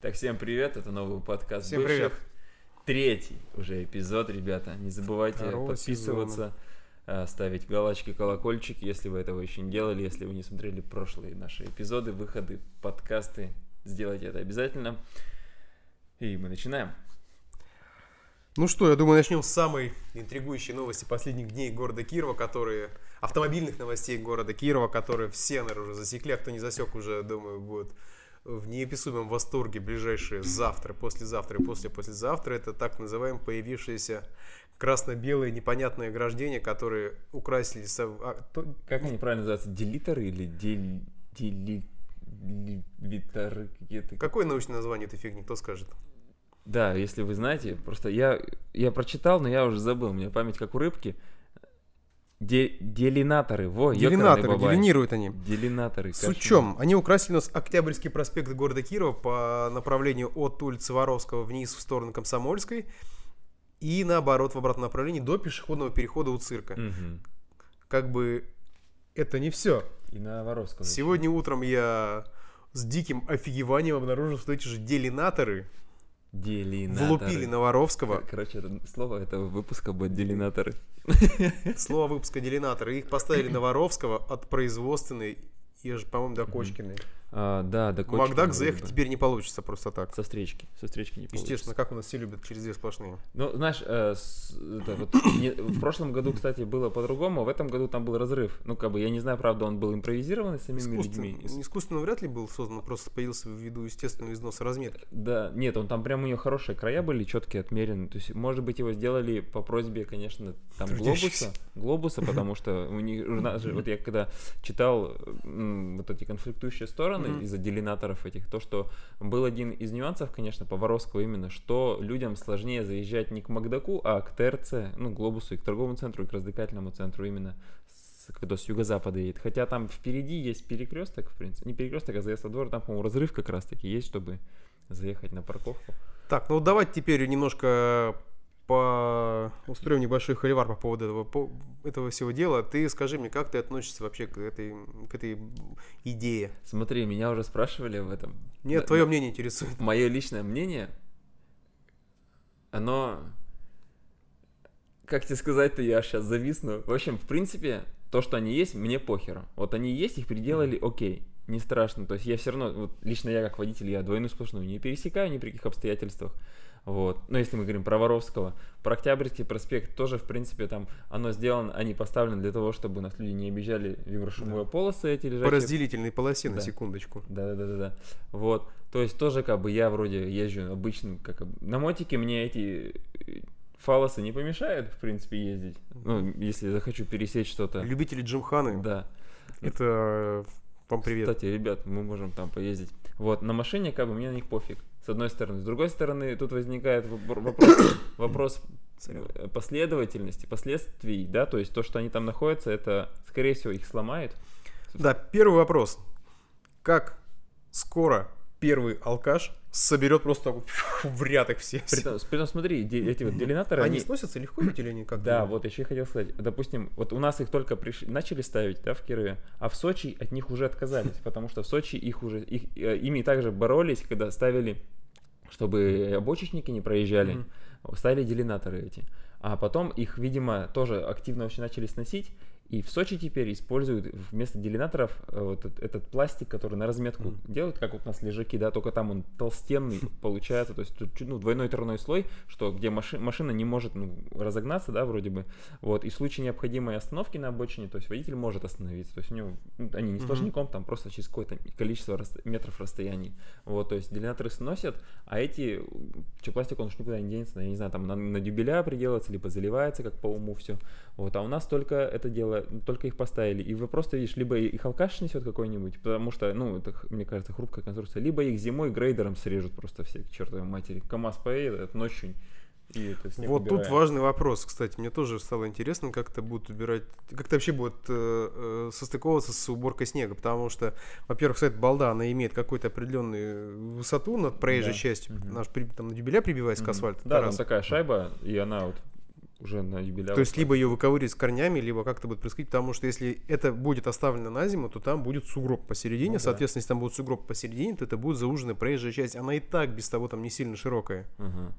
Так, всем привет, это новый подкаст Всем бывших. привет. Третий уже эпизод, ребята. Не забывайте Второго подписываться, э, ставить галочки, колокольчик, если вы этого еще не делали, если вы не смотрели прошлые наши эпизоды, выходы, подкасты. Сделайте это обязательно. И мы начинаем. Ну что, я думаю, начнем с самой интригующей новости последних дней города Кирова, которые... Автомобильных новостей города Кирова, которые все, наверное, уже засекли, а кто не засек, уже, думаю, будет в неописуемом восторге ближайшие завтра, послезавтра и после-послезавтра. Это так называемые появившиеся красно-белые непонятные ограждения, которые украсили... со- а, то- Как они правильно называются? Делиторы или дели... дели... Делиторы какие-то? Какое научное название этой фигни, кто скажет? Да, если вы знаете, просто я, я прочитал, но я уже забыл, у меня память как у рыбки. Де- делинаторы, во, Делинаторы, делинируют они. Делинаторы. С кошмар. чем? Они украсили у нас Октябрьский проспект города Кирова по направлению от улицы Воровского вниз в сторону Комсомольской и наоборот в обратном направлении до пешеходного перехода у цирка. Мгм. Как бы это не все. И на Воровского. Сегодня утром я с диким офигеванием обнаружил, что эти же делинаторы Делинаторы. влупили на Воровского. Кор- Короче, это слово этого выпуска будет делинаторы. Слово выпуска делинаторы. Их поставили на Воровского от производственной и, по-моему, до Кочкиной. А, да, до В Макдак заехать бы. теперь не получится просто так. Со встречки. Со встречки не получится. Естественно, как у нас все любят, через две сплошные. Ну, знаешь, э, с- это вот не- в прошлом году, кстати, было по-другому, а в этом году там был разрыв. Ну, как бы, я не знаю, правда, он был импровизированный самими людьми. искусственно вряд ли был создан, просто появился ввиду естественного износа разметки. Да, нет, он там прям у нее хорошие края были, четкие, отмерены. То есть, может быть, его сделали по просьбе, конечно, там Трудящихся. глобуса, глобуса, потому что у них, вот я когда читал вот эти конфликтующие стороны Мгм. из-за делинаторов этих, то, что был один из нюансов, конечно, по Воровскому именно, что людям сложнее заезжать не к Макдаку, а к ТРЦ, ну, глобусу, и к торговому центру, и к развлекательному центру именно кто с юго-запада едет. Хотя там впереди есть перекресток, в принципе, не перекресток, а заезд во двор, там, по-моему, разрыв как раз-таки есть, чтобы заехать на парковку. Так, ну давайте теперь немножко по... устроим небольшой холивар по поводу этого, по- этого всего дела. Ты скажи мне, как ты относишься вообще к этой, к этой идее? Смотри, меня уже спрашивали об этом. Нет, Да, твое да. мнение интересует. Мое личное мнение, оно... Как тебе сказать-то, я сейчас зависну. В общем, в принципе, то, что они есть, мне похеру. Вот они есть, их приделали, окей, не страшно. То есть я все равно, вот лично я как водитель, я двойную сплошную не пересекаю ни при каких обстоятельствах. Вот. Но если мы говорим про Воровского, про Октябрьский проспект тоже, в принципе, там оно сделано, они поставлены для того, чтобы нас люди не обижали виброшумовые полосы эти По лежачие. разделительной полосе, на Да. секундочку. Да, да, да, да. Вот. То есть тоже как бы я вроде езжу обычным, как на мотике мне эти э, фалосы не помешают, в принципе, ездить. Ну, если захочу пересечь что-то. Любители Джимханы, Да. это вам привет. Кстати, ребят, мы можем там поездить. Вот, на машине как бы мне на них пофиг. С одной стороны. С другой стороны, тут возникает вопро- вопрос, вопрос э, последовательности, последствий, да, то есть то, что они там находятся, это, скорее всего, их сломает. Да, первый вопрос. Как скоро первый алкаш соберет просто в ряд их все? Притом, притом смотри, эти вот делинаторы, Они сносятся легко ведь или они как? Да, вот еще хотел сказать. Допустим, вот у нас их только приш- начали ставить, да, в Кирове, а в Сочи от них уже отказались, потому что в Сочи их уже, их, э, ими также боролись, когда ставили, чтобы обочечники не проезжали, Мгм. ставили делинаторы эти. А потом их, видимо, тоже активно очень начали сносить, и в Сочи теперь используют вместо делинаторов э, вот этот, этот пластик, который на разметку Мгм. делают, как вот у нас лежаки, да, только там он толстенный получается, то есть тут ну, двойной тройной слой, что где маши- машина не может ну, разогнаться, да, вроде бы, вот, и в случае необходимой остановки на обочине, то есть водитель может остановиться, то есть у него, ну, они не сложником, там просто через какое-то количество рас- метров расстояний, вот, то есть делинаторы сносят, а эти, что пластик, он уж никуда не денется, я не знаю, там на, на дюбеля приделается, либо заливается, как по уму все, вот, а у нас только это дело, только их поставили. И вопрос, ты видишь, либо их алкаш несет какой-нибудь, потому что, ну, это, мне кажется, хрупкая конструкция, либо их зимой грейдером срежут просто все к чертовой матери. КамАЗ поедет ночью, и это снег Вот тут убирает. важный вопрос, кстати, мне тоже стало интересно, как это будет убирать, как это вообще будет э, э, состыковываться с уборкой снега, потому что, во-первых, кстати, балда, она имеет какую-то определенную высоту над проезжей Да. частью, Мгм. наш там на дюбеля прибивается к Мгм. асфальту. Да, это там такая шайба, и она вот уже на юбиляр. То есть либо ее выковыривать с корнями, либо как-то будет происходить, потому что если это будет оставлено на зиму, то там будет сугроб посередине, Ну да. соответственно, если там будет сугроб посередине, то это будет зауженная проезжая часть, она и так без того там не сильно широкая. Ага.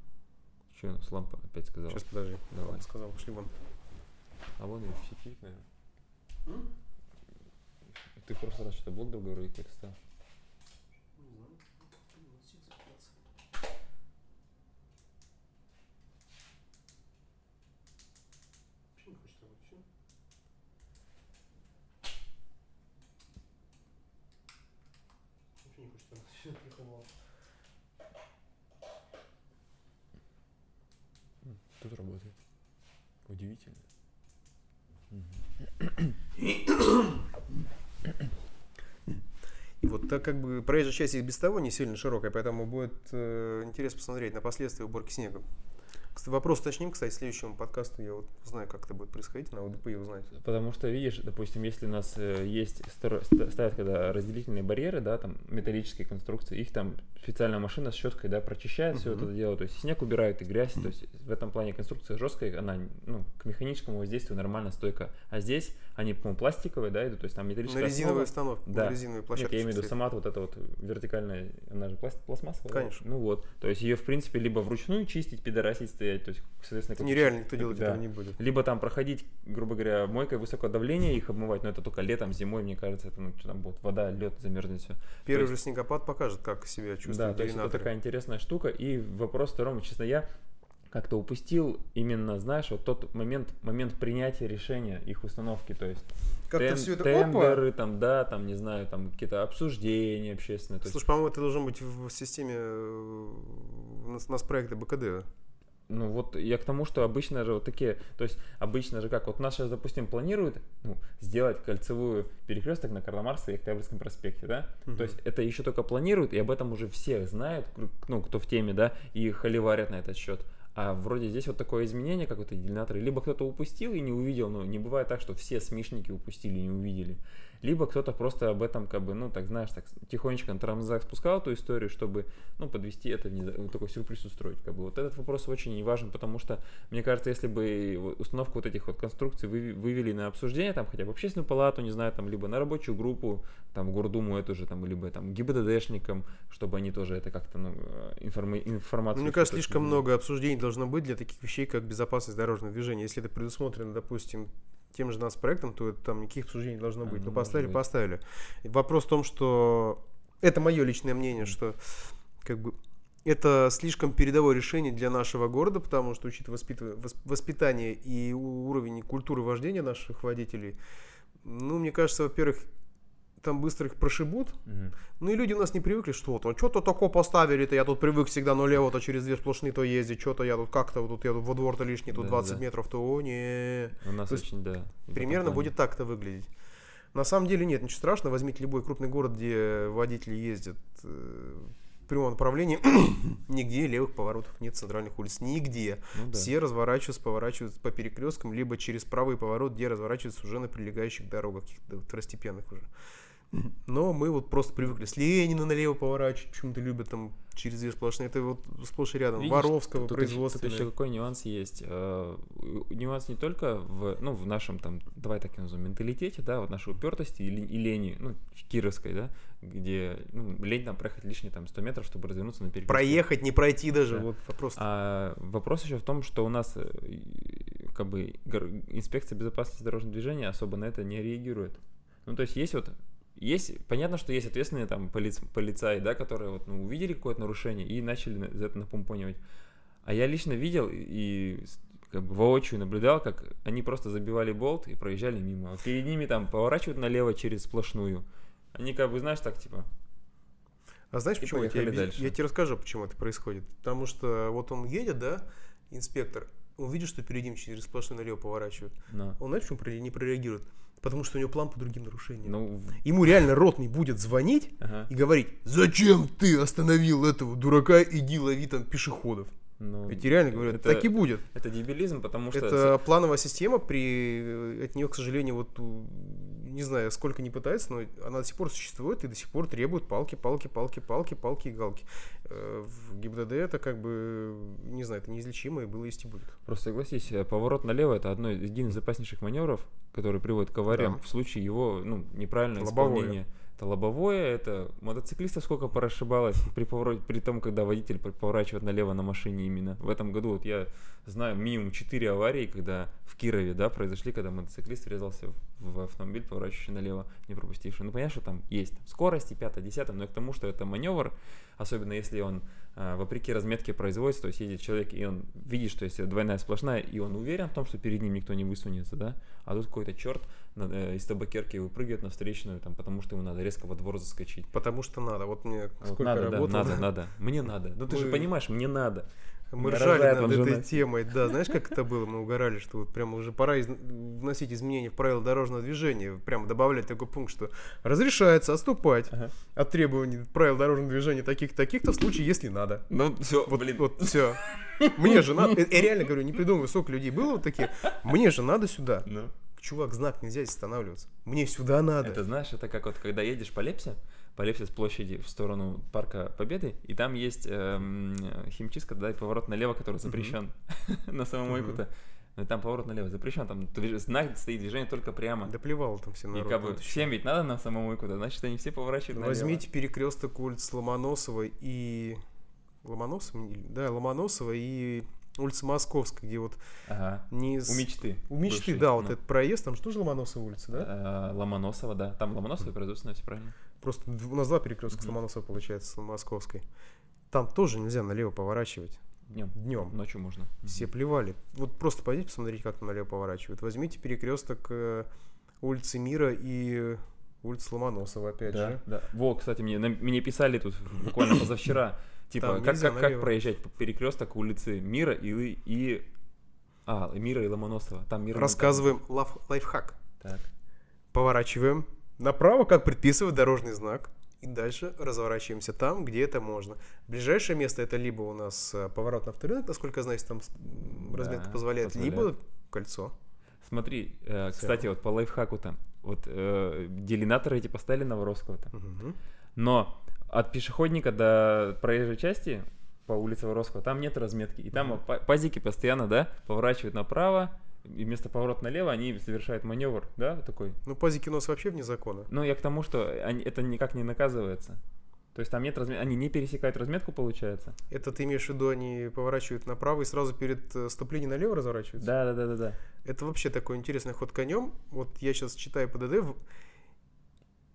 Че у нас лампа опять сказала? Сейчас подожди, Давай. Он сказал, пошли вон. А вон и в сети, наверное. Ты в прошлый раз что-то блок другой как стал. Тут работает. Удивительно. И вот так как бы проезжая часть и без того не сильно широкая, поэтому будет э, интересно посмотреть на последствия уборки снега. Вопрос уточним, кстати, следующему подкасту я вот знаю, как это будет происходить, на УДП узнать. Потому что, видишь, допустим, если у нас э, есть, ставят когда разделительные барьеры, да, там металлические конструкции, их там специальная машина с щеткой, да, прочищает все Мгм. это дело, то есть снег убирают и грязь, то есть в этом плане конструкция жесткая, она, ну, к механическому воздействию нормально стойка, а здесь они, по-моему, пластиковые, да, идут, то есть там На металлическая резиновой основа. установке, Да. на резиновой Нет, площадке. я имею в виду сама вот эта вот вертикальная, она же пласт- пластмассовая. да? Конечно. Ну вот, то есть ее, в принципе, либо вручную чистить, пидорасить стоять, то есть, соответственно... Это нереально, никто делать да. этого не будет. Либо там проходить, грубо говоря, мойкой высокого давления, их обмывать, но это только летом, зимой, мне кажется, это, ну, там будет, вода, лед замерзнет все. Первый есть- же снегопад покажет, как себя чувствуют Да, то есть это такая интересная штука. И вопрос второму, честно, я как-то упустил именно, знаешь, вот тот момент, момент принятия решения их установки, то есть Как-то тен- все это... тендеры, там, да, там, не знаю, там какие-то обсуждения общественные. То есть, Слушай, по-моему, это должно быть в системе э, у нас, у нас проекта БКД. Ну вот я к тому, что обычно же вот такие, то есть обычно же как, вот нас сейчас, допустим, планируют ну, сделать кольцевую перекресток на Карла Маркса и Октябрьском проспекте, да? Мгм. То есть это еще только планируют, и об этом уже все знают, ну, кто в теме, да, и холиварят на этот счет. А вроде здесь вот такое изменение, как вот эти иллюминаторы, либо кто-то упустил и не увидел, но не бывает так, что все смешники упустили и не увидели. Либо кто-то просто об этом, как бы, ну, так знаешь, так тихонечко на тормозах спускал эту историю, чтобы, ну, подвести это, внеза- ну, такой сюрприз устроить, как бы. Вот этот вопрос очень важен, потому что, мне кажется, если бы вот установку вот этих вот конструкций вы- вывели на обсуждение, там, хотя бы общественную палату, не знаю, там, либо на рабочую группу, там, в Гордуму эту же, там, либо там ГИБДДшникам, чтобы они тоже это как-то, ну, э, информи- информацию... Ну, мне кажется, слишком много обсуждений должно быть для таких вещей, как безопасность дорожного движения. Если это предусмотрено, допустим, тем же нас проектом, то это там никаких обсуждений не должно А, быть. ну, Ну, поставили, быть. поставили. И вопрос в том, что это мое личное мнение, что как бы это слишком передовое решение для нашего города, потому что, учитывая воспитание и уровень культуры вождения наших водителей, ну, мне кажется, во-первых, там быстро их прошибут, Мгм. ну и люди у нас не привыкли, что вот, что-то такое поставили-то, я тут привык всегда налево-то через две сплошные то ездить, что-то я тут как-то, вот тут я тут во двор-то лишний, тут Да, 20 да. метров, то о, не У нас То очень, да. Примерно будет так-то выглядеть. На самом деле нет, ничего страшного, возьмите любой крупный город, где водители ездят э, в прямом направлении, нигде левых поворотов нет центральных улиц, нигде. Ну да. Все разворачиваются, поворачиваются по перекресткам, либо через правый поворот, где разворачиваются уже на прилегающих дорогах, каких-то второстепенных уже. Но мы вот просто привыкли с Ленина налево поворачивать, почему-то любят там через две сплошные. Это вот сплошь и рядом. Видишь, Воровского, тут, еще- тут еще какой нюанс есть. Э, Нюанс не только в, ну, в нашем там, давай так назовем, менталитете, да, вот нашей упертости и, и лени, ну, кировской, да, где ну, лень там проехать лишние там 100 метров, чтобы развернуться на перекрестке. Проехать, не пройти даже. Да. Вот вопрос. А вопрос еще в том, что у нас э, как бы инспекция безопасности дорожного движения особо на это не реагирует. Ну, то есть есть вот есть, понятно, что есть ответственные там полиц, полицаи, да, которые вот, ну, увидели какое-то нарушение и начали на- за это напомпонивать. А я лично видел и как бы воочию наблюдал, как они просто забивали болт и проезжали мимо. Вот перед ними там поворачивают налево через сплошную. Они как бы, знаешь, так типа, А знаешь, И почему? Я тебе, дальше. я тебе расскажу, почему это происходит. Потому что вот он едет, да, инспектор, он видит, что перед ним через сплошной налево поворачивают. ну, Он, знаешь, почему не прореагирует? Потому что у него план по другим нарушениям. ну, Ему реально ротный будет звонить ага, и говорить, зачем ты остановил этого дурака, иди лови там пешеходов. ну, Ведь реально говорят, это- так и будет. Это дебилизм, потому что... Это плановая система, при... от нее, к сожалению, вот не знаю, сколько не пытается, но она до сих пор существует и до сих пор требует палки, палки, палки, палки, палки и галки. Э, в ГИБДД это как бы, не знаю, это неизлечимо и было есть и будет. Просто согласись, э, поворот налево это одно, один из опаснейших маневров, который приводит к авариям Да. в случае его ну, неправильного Лобовое. исполнения. Это лобовое, это мотоциклистов сколько порасшибалось при повороте, при том, когда водитель поворачивает налево на машине именно. В этом году вот я знаю минимум 4 аварии, когда в Кирове, да, произошли, когда мотоциклист врезался в, автомобиль, поворачивающий налево, не пропустивший. Ну, понятно, что там есть скорости, 5 10 но и к тому, что это маневр, особенно если он а, вопреки разметке производится, то есть едет человек, и он видит, что если двойная сплошная, и он уверен в том, что перед ним никто не высунется, да, а тут какой-то черт из табакерки выпрыгивает на встречную, там, потому что ему надо резко во двор заскочить. Потому что надо. Вот мне Вот сколько надо, да, работал. надо, надо. Мне надо. Ну ты же Мы- понимаешь, мне надо. Мы ржали над этой жена. темой, да, знаешь, как это было? Мы угорали, что вот прямо уже пора из- вносить изменения в правила дорожного движения, прямо добавлять такой пункт, что разрешается отступать Ага. от требований правил дорожного движения таких-таких-то в случае, если надо. Ну все, Вот, блин. вот все. Мне же надо, я реально говорю, не придумываю, сколько людей было вот такие, мне же надо сюда. Чувак, знак, нельзя здесь останавливаться. Мне сюда надо. это знаешь, это как вот когда едешь по Лепсе, по Лепсе с площади в сторону Парка Победы, и там есть эм, химчистка, да, и поворот налево, который запрещен на самомойку-то. Но там поворот налево запрещен, там знак стоит движение только прямо. Да плевал там все И народ. как бы всем ведь надо на самомойку-то, значит они все поворачивают Ну, налево. Возьмите перекресток улиц Ломоносова и... Ломоносова? Да, Ломоносова и улица Московская, где вот Ага. не... с- У мечты. У мечты, бывшей, да, вот ну. этот проезд, там же тоже Ломоносова улица, да? Э, Ломоносова, да. Там Ломоносова производственная, все правильно. Просто у нас два перекрестка с. Ломоносова получается, с Московской. Там тоже нельзя налево поворачивать Днем. днем. Ночью можно. Все плевали. Вот просто пойдите посмотрите, как там налево поворачивают. Возьмите перекресток э, улицы Мира и улицы Ломоносова, опять Да, же. да. Во, кстати, мне, на- мне писали тут буквально позавчера, типа, Там как, нельзя как, как проезжать перекресток улицы Мира и, и... А, Мира и Ломоносова. Там Мира... Рассказываем лав- лайфхак. Так. Поворачиваем направо, как предписывает дорожный знак. И дальше разворачиваемся там, где это можно. Ближайшее место это либо у нас э, поворот на второй рынок, насколько я знаю, там разметка Да, позволяет, позволяет. либо кольцо. Смотри, э, кстати, вот по лайфхаку-то, вот э, делинаторы эти поставили на Воровского-то, Мгм. но от пешеходника до проезжей части по улице Воровского там нет разметки, и там па- пазики постоянно, да, поворачивают направо, и вместо поворота налево они совершают маневр, да, такой. Ну, пазики у нас вообще вне закона. Ну, я к тому, что они, это никак не наказывается. То есть там нет разметки, они не пересекают разметку, получается. Это ты имеешь в виду, они поворачивают направо и сразу перед э, вступлением налево разворачиваются? Да, да, да, да, да. Это вообще такой интересный ход конем. Вот я сейчас читаю ПДД,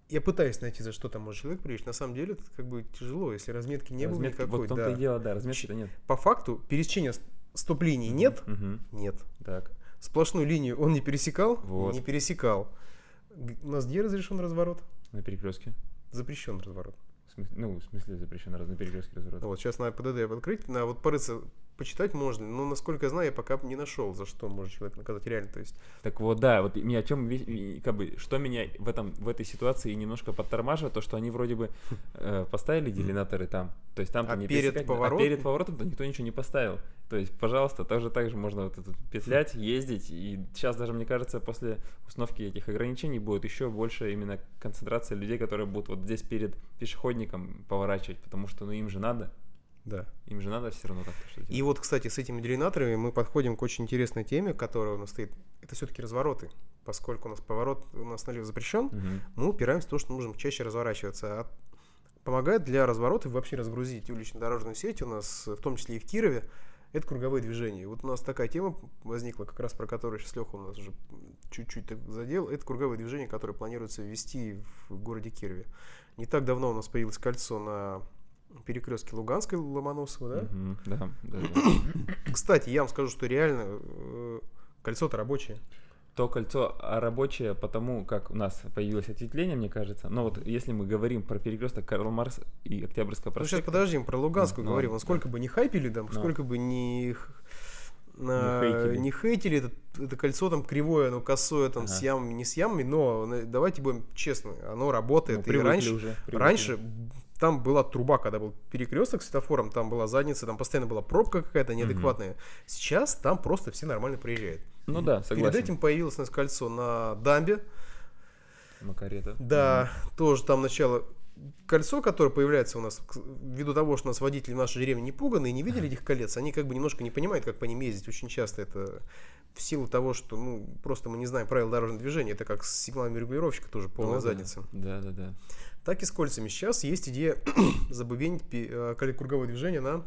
я пытаюсь найти, за что там может человек приезжать. На самом деле это как бы тяжело, если разметки не было Разметки- никакой. Вот да. и дело, да, разметки-то нет. По факту пересечения с- стоп-линий нет? Мгм. Нет. Так. Сплошную линию он не пересекал? Вот. Не пересекал. У нас где разрешен разворот? На перекрестке. Запрещен разворот. В смысле- ну, в смысле запрещено раз на перекрестке разворот. Вот сейчас надо ПДД открыть, на вот порыться, почитать можно, но насколько я знаю, я пока не нашел, за что может человек наказать реально. То есть Так вот, да, вот меня о чем как бы, что меня в этом в этой ситуации немножко подтормаживает, то что они вроде бы э, поставили делинаторы там, то есть там А не перед пересекать, поворотом? а перед поворотом-то никто ничего не поставил. То есть, пожалуйста, тоже так же можно вот тут петлять, ездить, и сейчас даже мне кажется после установки этих ограничений будет еще больше именно концентрация людей, которые будут вот здесь перед пешеходником поворачивать, потому что ну им же надо, да. им же надо все равно как-то что-то. И вот, кстати, с этими делинаторами мы подходим к очень интересной теме, которая у нас стоит. Это все-таки развороты. Поскольку у нас поворот у нас налево запрещен, Мгм. мы упираемся в то, что нужно чаще разворачиваться. А помогает для разворота вообще разгрузить улично-дорожную сеть у нас, в том числе и в Кирове, это круговые движения. Вот у нас такая тема возникла, как раз про которую сейчас Леха у нас уже чуть-чуть задел. Это круговые движения, которые планируется ввести в городе Кирове. Не так давно у нас появилось кольцо на перекрестке Луганской Ломоносова, да? Мгм. Да, да, да. Кстати, я вам скажу, что реально э, кольцо-то рабочее. То кольцо а рабочее, потому как у нас появилось ответвление, мне кажется. Но вот если мы говорим про перекресток Карл Марс и Октябрьского Ну, сейчас проспекта, подождем, про Луганскую Ну, говорим. Вот сколько бы не хайпили там, Ну. сколько бы не, на- хейтили. не хейтили, это, это кольцо там кривое, оно косое, там с Ага. ямами, не с ямами, но давайте будем честны, оно ну, работает. и привыкли раньше, уже. привыкли. раньше там была труба, когда был перекресток с светофором, там была задница, там постоянно была пробка какая-то неадекватная. Сейчас там просто все нормально приезжают. Ну да, согласен. Перед этим появилось у нас кольцо на дамбе. Макарета. Да, тоже там начало кольцо, которое появляется у нас, ввиду того, что у нас водители в нашей деревне не пуганы и не видели этих колец, они как бы немножко не понимают, как по ним ездить. Очень часто это в силу того, что ну, просто мы не знаем правил дорожного движения. Это как с сигналами регулировщика тоже полная да. задница. Да, да, да. Так и с кольцами. Сейчас есть идея забубенить э, круговое движение на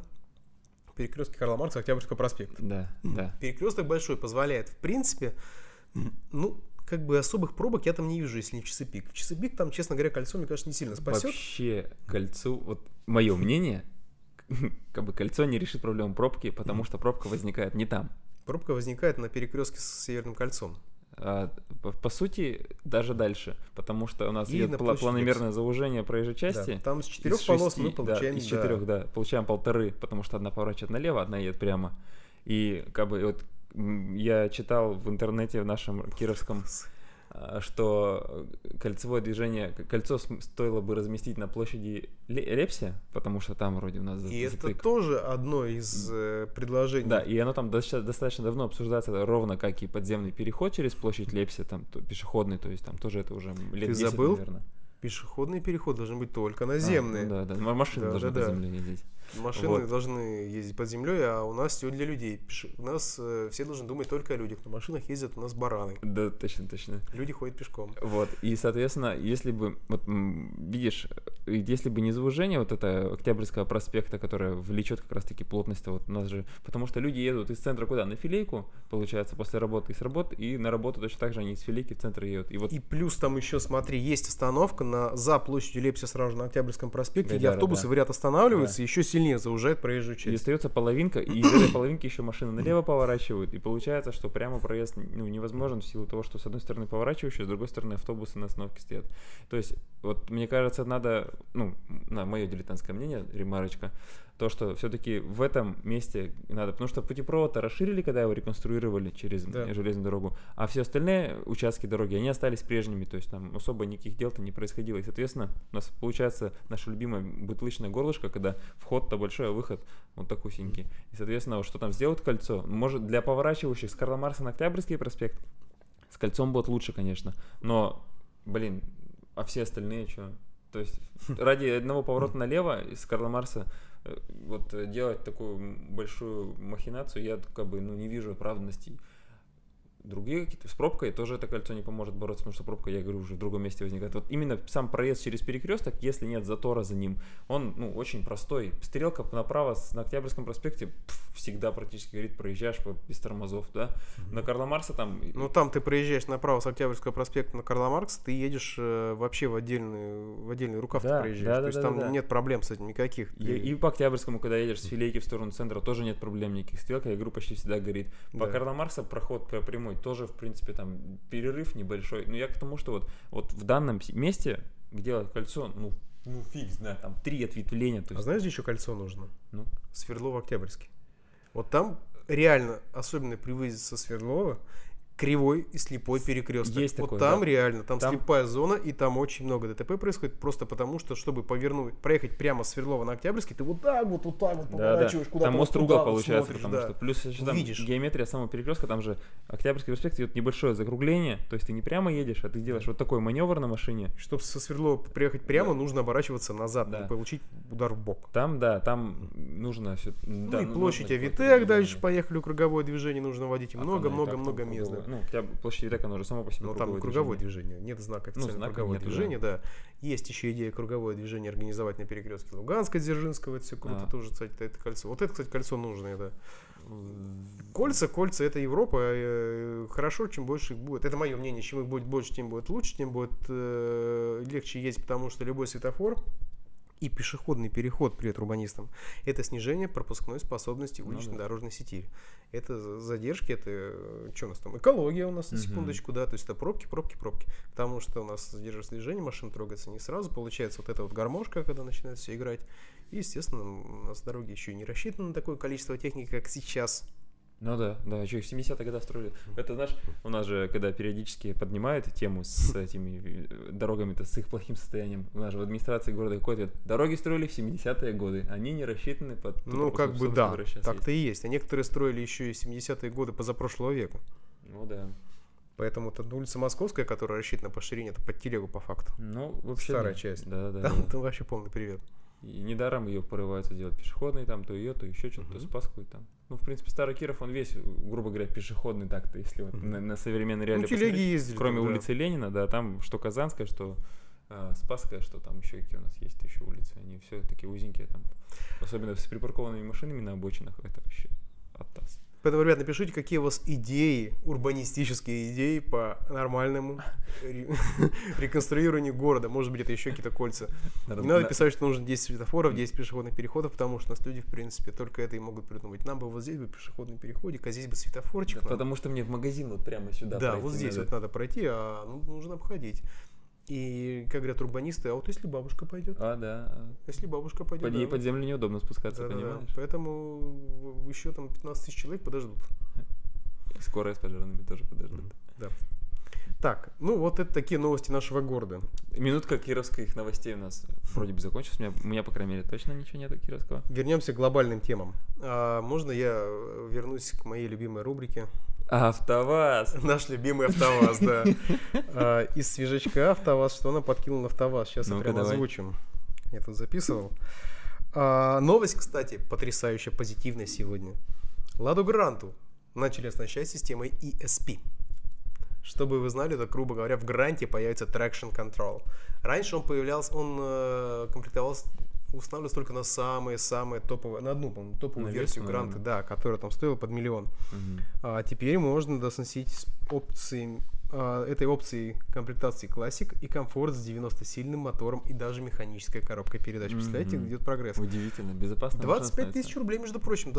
перекрестке Карла Маркса Октябрьского проспекта. Да, да. Перекресток большой позволяет, в принципе, ну, как бы особых пробок я там не вижу, если не в часы пик. В часы пик там, честно говоря, кольцо, мне кажется, не сильно спасет. Вообще кольцу, вот мое мнение, как бы кольцо не решит проблему пробки, потому что пробка возникает не там. Пробка возникает на перекрестке с Северным кольцом. А, по, сути, даже дальше, потому что у нас И идет пла- планомерное заужение проезжей части. Да, там с четырех полос шести, мы получаем... да, из да, четырех, да, получаем полторы, потому что одна поворачивает налево, одна едет прямо. И как бы вот я читал в интернете в нашем кировском, что кольцевое движение, кольцо стоило бы разместить на площади Ле- Лепсе, потому что там вроде у нас И это затык. тоже одно из э, предложений. Да, и оно там достаточно, достаточно давно обсуждается, это ровно как и подземный переход через площадь Лепсе, там то- пешеходный, то есть там тоже это уже лет Ты 10, забыл? наверное. Пешеходный переход должен быть только А, наземный. ну да, да, машины Да, должны да, по да. земле ездить. Машины Вот. должны ездить под землей, а у нас все для людей. У нас э, все должны думать только о людях. На машинах ездят у нас бараны. Да, точно, точно. Люди ходят пешком. Вот, и, соответственно, если бы, вот, видишь, если бы не заужение вот это Октябрьского проспекта, которое влечет как раз-таки плотность, вот у нас же, потому что люди едут из центра куда? На филейку, получается, после работы, и с работы, и на работу точно так же они из филейки в центр едут. И вот И плюс там еще, смотри, есть остановка на, за площадью Лепси сразу же на Октябрьском проспекте, где Гайдара, автобусы да. в ряд останавливаются и еще сильнее заужают проезжую и часть. остается половинка, и из этой половинки еще машины налево поворачивают, и получается, что прямо проезд ну, невозможен в силу того, что с одной стороны поворачивающие, с другой стороны автобусы на остановке стоят. То есть, вот мне кажется, надо, ну, на мое дилетантское мнение, ремарочка, то, что все-таки в этом месте надо, потому что путепровод расширили, когда его реконструировали через Да. железную дорогу, а все остальные участки дороги, они остались прежними, то есть там особо никаких дел-то не происходило. И, соответственно, у нас получается наше любимое бутылочное горлышко, когда вход-то большой, а выход вот такусенький. И, соответственно, вот что там сделать кольцо? Может, для поворачивающих с Карла Марса на Октябрьский проспект с кольцом будет лучше, конечно, но, блин, а все остальные что? То есть ради одного поворота налево из Карла Марса вот э, делать такую большую махинацию, я как бы ну, не вижу оправданностей. Другие какие-то с пробкой тоже это кольцо не поможет бороться, потому что пробка, я говорю, уже в другом месте возникает. Вот именно сам проезд через перекресток, если нет затора за ним, он ну, очень простой. Стрелка направо на Октябрьском проспекте пф, всегда практически говорит, проезжаешь без тормозов, да. На Карла Марса там Ну там ты проезжаешь направо с Октябрьского проспекта на Карла Маркса, ты едешь э, вообще в отдельный, в отдельный рукав ты Да, проезжаешь. да, То да, есть да, там да. нет проблем с этим никаких. И, Ты- и по Октябрьскому, когда едешь с филейки в сторону центра, тоже нет проблем никаких. Стрелка, я говорю, почти всегда горит. По Да. Карла Марса проход пря- прямой тоже, в принципе, там перерыв небольшой. Но я к тому, что вот, вот в данном месте, где кольцо, ну, ну фиг знает, там три ответвления. То А есть, знаешь, где еще кольцо нужно? ну, Свердлов-Октябрьский. Вот там реально, особенно при выезде со Свердлова, кривой и слепой перекресток. Есть вот там да. реально, там, Там- слепая зона, и там очень много ДТП происходит, просто потому что, чтобы повернуть, проехать прямо с Свердлова на Октябрьский, ты вот так вот, вот так вот да, да. поворачиваешь, куда-то Там угол вот получается, смотришь, потому да. что плюс еще там Увидишь. геометрия самого перекрестка, там же Октябрьский проспект идет небольшое закругление, то есть ты не прямо едешь, а ты сделаешь вот такой маневр на машине, Чтобы со Свердлова приехать прямо, Да. нужно оборачиваться назад, Да. и получить удар в бок. Там, да, там нужно все. Ну и площадь Авитек, дальше поехали, круговое движение нужно водить, и много-много-много мест. да. Ну, хотя бы площадь Авитек, она уже само по себе Ну, там круговое движение. Нет знака Ну, официально знака круговое движение, да. Есть еще идея круговое движение организовать на перекрестке Луганска, Дзержинского, это все круто А. тоже, кстати, это кольцо. Вот это, кстати, кольцо нужное, да. Кольца, кольца, это Европа. э, Хорошо, чем больше их будет. Это мое мнение. Чем их будет больше, тем будет лучше, тем будет э, легче ездить, потому что любой светофор и пешеходный переход, привет урбанистам, это снижение пропускной способности Ну уличной да. дорожной сети. Это за- задержки, это что у нас там? Экология у нас, на секундочку, да, то есть это пробки, пробки, пробки. Потому что у нас задерживается движение, машина трогается не сразу, получается вот эта вот гармошка, когда начинает все играть. И, естественно, у нас дороги еще не рассчитаны на такое количество техники, как сейчас. Ну да, да, что их в 70-е годы строили. Это, знаешь, у нас же, когда периодически поднимают тему с этими э, дорогами-то, с их плохим состоянием, у нас же в администрации города какой-то. Дороги строили в 70-е годы, они не рассчитаны под Ну, как бы да, так-то и есть. А некоторые строили еще и 70-е годы позапрошлого века. Ну да. Поэтому вот улица Московская, которая рассчитана по ширине, это под телегу по факту. Ну, вообще... Старая да. часть. Да, да, Там, да. там вообще полный привет. И недаром ее порываются делать пешеходной, там, то ее, то еще что-то, то Мгм. Спасскую там. Ну, в принципе, Старый Киров, он весь, грубо говоря, пешеходный так-то, если вот Мгм. на, на современной Ну, реалии телеги посмотреть. ездили. Кроме да. улицы Ленина, да, там что Казанская, что а, Спасская, что там еще какие у нас есть еще улицы, они все такие узенькие там. Особенно с припаркованными машинами на обочинах, это вообще оттас. Поэтому, ребят, напишите, какие у вас идеи, урбанистические идеи по нормальному ре- реконструированию города. Может быть, это еще какие-то кольца. Не надо писать, что нужно 10 светофоров, 10 пешеходных переходов, потому что у нас люди, в принципе, только это и могут придумать. Нам бы вот здесь бы пешеходный переходик, а здесь бы светофорчик. Да, потому что мне в магазин вот прямо сюда Да, вот здесь надо. вот надо пройти, а ну, нужно обходить. И, как говорят урбанисты, а вот если бабушка пойдет? А, да. Если бабушка пойдет, Под, ей да. под землю неудобно спускаться, Да-да-да. понимаешь? Поэтому еще там 15 тысяч человек подождут. И скорая с пожарными тоже подождут. Да. Так, ну вот это такие новости нашего города. Минутка кировских новостей у нас вроде бы закончилась. У меня, у меня, по крайней мере, точно ничего нету кировского. Вернемся к глобальным темам. А, можно я э, вернусь к моей любимой рубрике? АвтоВАЗ! Наш любимый АвтоВАЗ, да. А, Из свежачка АвтоВАЗ, что она подкинул на АвтоВАЗ. Сейчас я давай. озвучим. Я тут записывал. А, Новость, кстати, потрясающе позитивная сегодня. Ладу Гранту начали оснащать системой ESP. Чтобы вы знали, это, грубо говоря, в Гранте появится Traction Control. Раньше он появлялся, он э, комплектовался, устанавливался только на самые-самые топовые, на одну, по-моему, топовую На версию версию, Гранта, наверное. да, которая там стоила под миллион. Мгм. А теперь можно досносить с опцией, а, этой опцией комплектации Classic и комфорт с 90-сильным мотором и даже механической коробкой передач. Представляете, Мгм. идет прогресс. Удивительно, безопасно. 25 тысяч рублей, между прочим,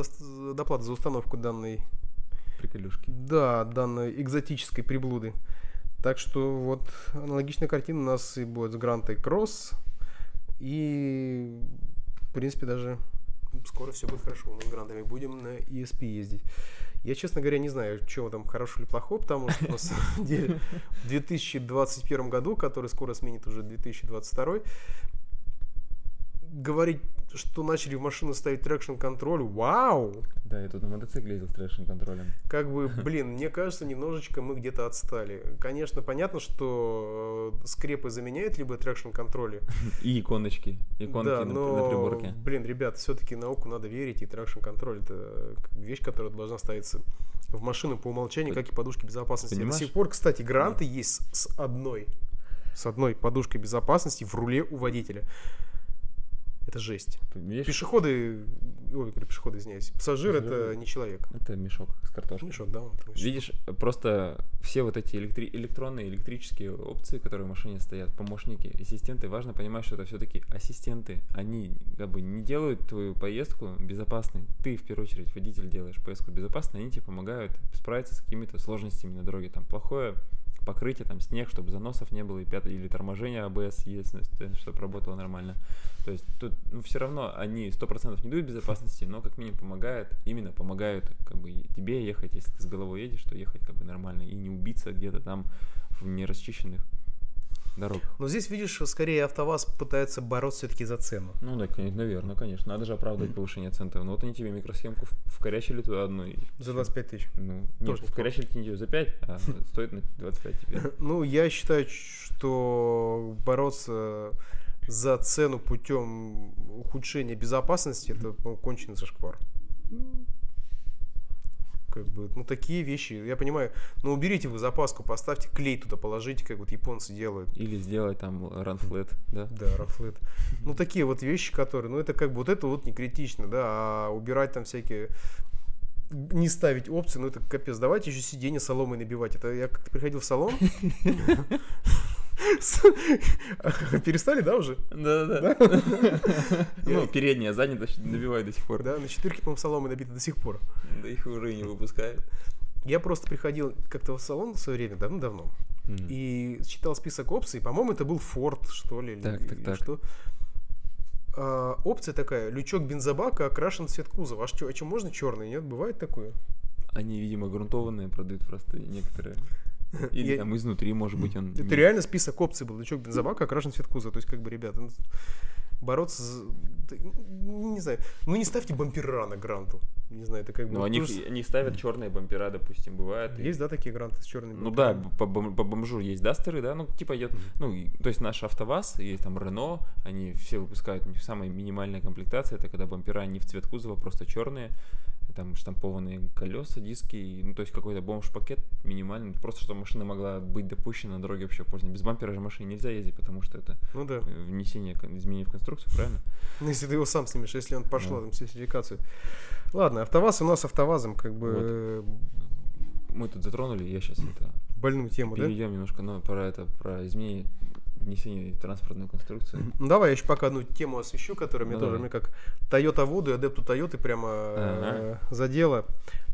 доплата за установку данной, Приколюшки. да, данной экзотической приблуды. Так что вот аналогичная картина у нас и будет с Грантой Кросс. И, в принципе, даже скоро все будет хорошо. Мы с Грантами будем на ESP ездить. Я, честно говоря, не знаю, чего там хорошо или плохое, потому что на самом деле в 2021 году, который скоро сменит уже 2022, говорить, что начали в машину ставить traction контроль, вау! Да, я тут на мотоцикле ездил с traction контролем. Как бы, блин, мне кажется, немножечко мы где-то отстали. Конечно, понятно, что э, скрепы заменяют либо traction контроли. И иконочки. Иконки да, на, но, на приборке. блин, ребят, все-таки науку надо верить, и traction контроль это вещь, которая должна ставиться в машину по умолчанию, как и подушки безопасности. До Понимаешь? сих пор, кстати, гранты есть с с одной, с одной подушкой безопасности в руле у водителя. Это жесть. Видишь, Пешеходы, ой, пешеходы, извиняюсь, пассажир это Пассажиры. не человек. это мешок с картошкой. Мешок, да, еще. Видишь, просто все вот эти электри- электронные, электрические опции, которые в машине стоят, помощники, ассистенты, важно понимать, что это все-таки ассистенты. Они как бы не делают твою поездку безопасной. Ты, в первую очередь, водитель делаешь поездку безопасной, они тебе помогают справиться с какими-то сложностями на дороге. Там плохое покрытие, там снег, чтобы заносов не было, и пятое, или торможение АБС есть, чтобы работало нормально. То есть тут ну, все равно они 100% не дают безопасности, но как минимум помогают, именно помогают как бы тебе ехать, если ты с головой едешь, то ехать как бы нормально и не убиться где-то там в нерасчищенных дорогах. Но здесь, видишь, скорее АвтоВАЗ пытается бороться все-таки за цену. Ну да, наверное, конечно. Надо же оправдывать повышение цен. Ну вот они тебе микросхемку вкорячили туда одну. и За всё. 25 тысяч. Ну, Тоже нет, вкорячили тебе за 5, а стоит на 25 теперь. Ну, я считаю, что бороться за цену путем ухудшения безопасности это по-моему, конченый зашквар. Как бы, ну, такие вещи, я понимаю, ну, уберите вы запаску, поставьте клей туда, положите, как вот японцы делают. Или сделать там run flat, да? Да, рафлет. Ну, такие вот вещи, которые, ну, это как бы, вот это вот не критично, да, а убирать там всякие не ставить опции, ну это капец. Давайте еще сиденье соломой набивать. Это я как-то приходил в салон. Перестали, да, уже? Да-да-да. Ну, передняя, задняя набивают до сих пор. Да, на четырке, по-моему, соломы набиты до сих пор. Да их уже не выпускают. Я просто приходил как-то в салон в свое время, давно-давно, и читал список опций. По-моему, это был Ford, что ли. или- Так, так, или так. Что. А, опция такая, лючок бензобака окрашен в цвет кузова. А что, а что, можно черный, нет? Бывает такое? Они, видимо, грунтованные продают просто некоторые. Или Я- там изнутри, может быть, он... Это реально список опций был. Лючок бензобака окрашен в цвет кузова. То есть, как бы, ребята, ну, бороться за... да, Не знаю. Ну не ставьте бампера на гранту. Не знаю, это как бы... Ну, они, тоже- они ставят черные бампера, допустим, бывает. и- Есть, да, такие гранты с черными Ну да, бамперами? б- по, по бомжу есть дастеры, да, ну типа идет, ну и- то есть наш АвтоВАЗ и там Рено, они все выпускают самая минимальная комплектация, это когда бампера не в цвет кузова, просто черные, и там штампованные колеса, диски, ну то есть какой-то бомж-пакет минимальный, просто чтобы машина могла быть допущена на дороге вообще пользования. Без бампера же машине нельзя ездить, потому что это Ну да. э, внесение изменений в конструкцию, правильно? Ну, если ты его сам снимешь, если он пошел Да. там сертификацию. Ладно, АвтоВАЗ у нас АвтоВАЗом как бы Вот. Мы тут затронули, я сейчас это больную тему, да? перейдем немножко, но про это, про изменение внесение в транспортную конструкцию. Ну, давай я еще пока одну тему освещу, которая мне Ну, тоже, давай. мне как Toyota Voodoo и адепту Toyota прямо э, задела.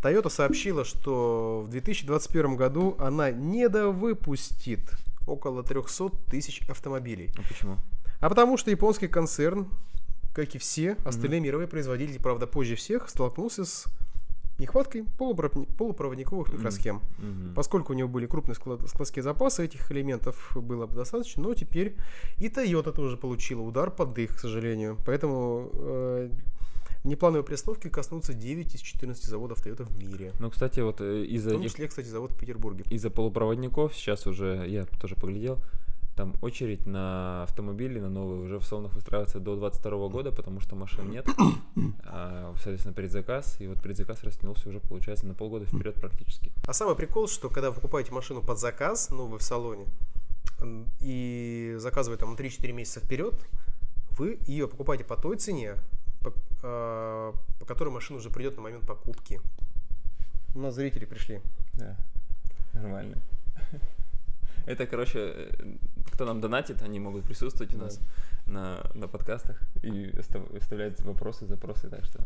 Toyota сообщила, что в 2021 году она недовыпустит около 300 тысяч автомобилей. Ну почему? А потому что японский концерн, как и все остальные мировые производители, правда, позже всех, столкнулся с нехваткой полупро- полупроводниковых микросхем. Мгм. Поскольку у него были крупные склад- складские запасы, этих элементов было бы достаточно, но теперь и Toyota тоже получила удар под дых, к сожалению. Поэтому э, неплановые приостановки коснутся 9 из 14 заводов Toyota в мире. Ну, кстати, вот э, В из-за том этих числе, кстати, завод в Петербурге. из-за полупроводников сейчас уже, я тоже поглядел, там очередь на автомобили, на новые, уже в салонах выстраивается до 22 года, потому что машин нет. А, соответственно, предзаказ, и вот предзаказ растянулся уже, получается, на полгода вперед практически. А самый прикол, что когда вы покупаете машину под заказ, новую в салоне, и заказываете там на 3-4 месяца вперед, вы ее покупаете по той цене, по, а, по которой машина уже придет на момент покупки. У нас зрители пришли. Да, нормально. Это, короче, э, кто нам донатит, они могут присутствовать у Да. нас на, на подкастах и остав- оставлять вопросы, запросы, так что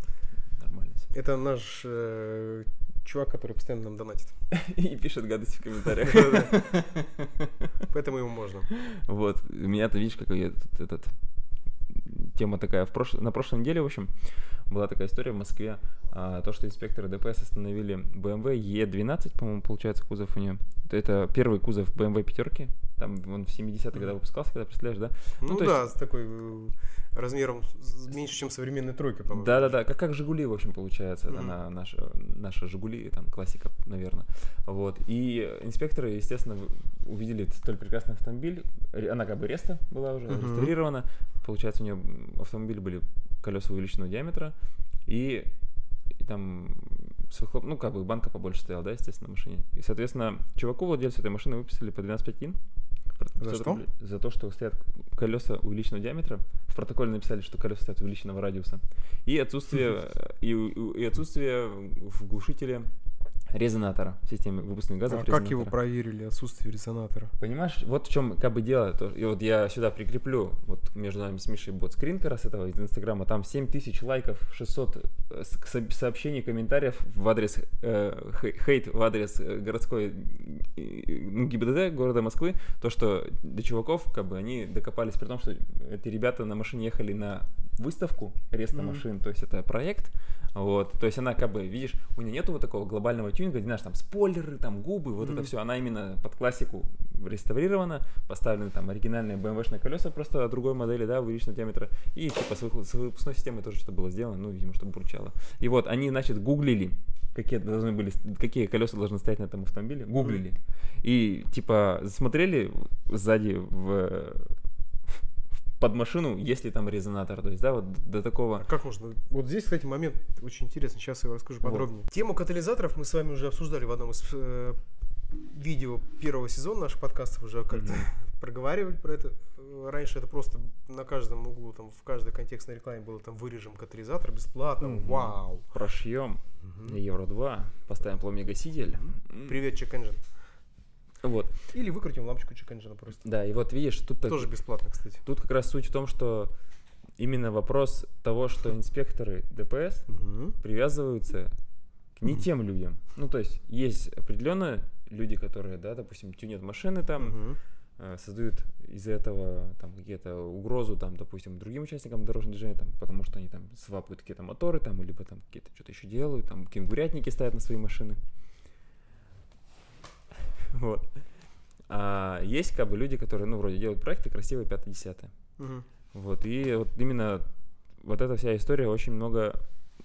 нормально всё. Это наш э, чувак, который постоянно нам донатит. И пишет гадости в комментариях. Поэтому ему можно. Вот, у меня ты видишь, какой я тут этот тема такая. В прош... На прошлой неделе, в общем, была такая история в Москве. а, то, что инспекторы ДПС остановили BMW E12, по-моему, получается, кузов у нее. Это первый кузов BMW пятерки. Там он в 70-х годах выпускался, когда представляешь, да? Ну, то да, с такой э, размером меньше, чем современные тройки, по-моему. Да, да, да, как, как Жигули, в общем, получается, это Мгм. на, наша, наша Жигули, там, классика, наверное. Вот. И инспекторы, естественно, увидели столь прекрасный автомобиль. Она как бы реста была уже, Мгм. реставрирована. Получается, у нее автомобиль были колеса увеличенного диаметра. И, и там с выхлоп- ну, как бы банка побольше стояла, да, естественно, на машине. И, соответственно, чуваку, владельцу этой машины, выписали по 12 пятин. За что? За то, что стоят колеса увеличенного диаметра. В протоколе написали, что колеса стоят увеличенного радиуса. И отсутствие, э, и, и отсутствие в глушителе резонатора в системе выпускных газов. А как его резонатора. проверили, отсутствие резонатора? Понимаешь, вот в чем как бы дело. То, и вот я сюда прикреплю, вот между нами с Мишей бот скрин как раз этого из Инстаграма. Там 7000 лайков, 600 э, сообщений, комментариев в адрес, э, хей- хейт в адрес э, городской э, ну, ГИБДД города Москвы. То, что до чуваков, как бы, они докопались при том, что эти ребята на машине ехали на выставку реста Мгм. машин, то есть это проект, вот, то есть она как бы, видишь, у нее нету вот такого глобального тюнинга, знаешь, там спойлеры, там губы, вот это Мгм. все, она именно под классику реставрирована, поставлены там оригинальные BMW-шные колеса, просто другой модели, да, увеличенного диаметра, и типа с, выхло- с выпускной системой тоже что-то было сделано, ну, видимо, чтобы бурчало. И вот они, значит, гуглили, какие должны были, какие колеса должны стоять на этом автомобиле, гуглили, и типа смотрели сзади в под машину, есть ли там резонатор, то есть, да, вот до такого. А как можно? Вот здесь, кстати, момент очень интересный. Сейчас я его расскажу Вот. подробнее. Тему катализаторов мы с вами уже обсуждали в одном из э, видео первого сезона наших подкастов. Уже как-то проговаривали про это. Э, Раньше это просто на каждом углу, там, в каждой контекстной рекламе было там вырежем катализатор бесплатно. Мгм. Вау! Прошьем Мгм. Евро 2, поставим пломегаситель. Привет, чек engine. Вот, Или выкрутим лампочку чек engine просто. да, и вот видишь, тут так- Тоже бесплатно, кстати. Тут как раз суть в том, что именно вопрос того, что инспекторы ДПС привязываются к не тем людям. Ну, то есть есть определенные люди, которые, да, допустим, тюнят машины там, э, создают из-за этого там какие-то угрозу там, допустим, другим участникам дорожного движения, там, потому что они там свапают какие-то моторы там, либо там какие-то что-то еще делают, там кенгурятники ставят на свои машины. Вот. А есть как бы люди, которые, ну, вроде делают проекты красивые, 5-10. Мгм. Вот, и вот именно вот эта вся история очень много,